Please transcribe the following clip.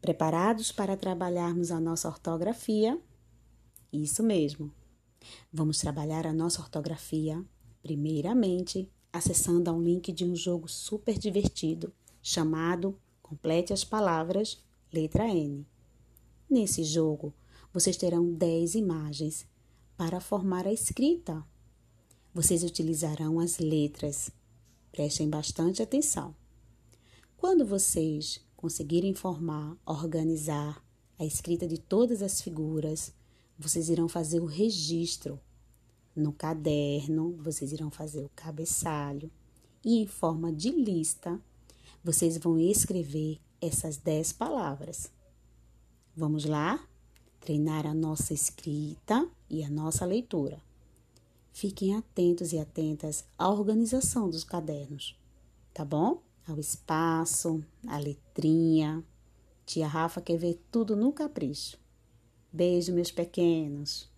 Preparados para trabalharmos a nossa ortografia? Isso mesmo. Vamos trabalhar a nossa ortografia, primeiramente, acessando ao link de um jogo super divertido chamado Complete as Palavras, letra N. Nesse jogo, vocês terão 10 imagens para formar a escrita. Vocês utilizarão as letras. Prestem bastante atenção. Quando vocês conseguirem formar, organizar a escrita de todas as figuras, vocês irão fazer o registro. No caderno, vocês irão fazer o cabeçalho e em forma de lista, vocês vão escrever essas dez palavras. Vamos lá? Treinar a nossa escrita e a nossa leitura. Fiquem atentos e atentas à organização dos cadernos, tá bom? Ao espaço, à letrinha. Tia Rafa quer ver tudo no capricho. Beijo, meus pequenos.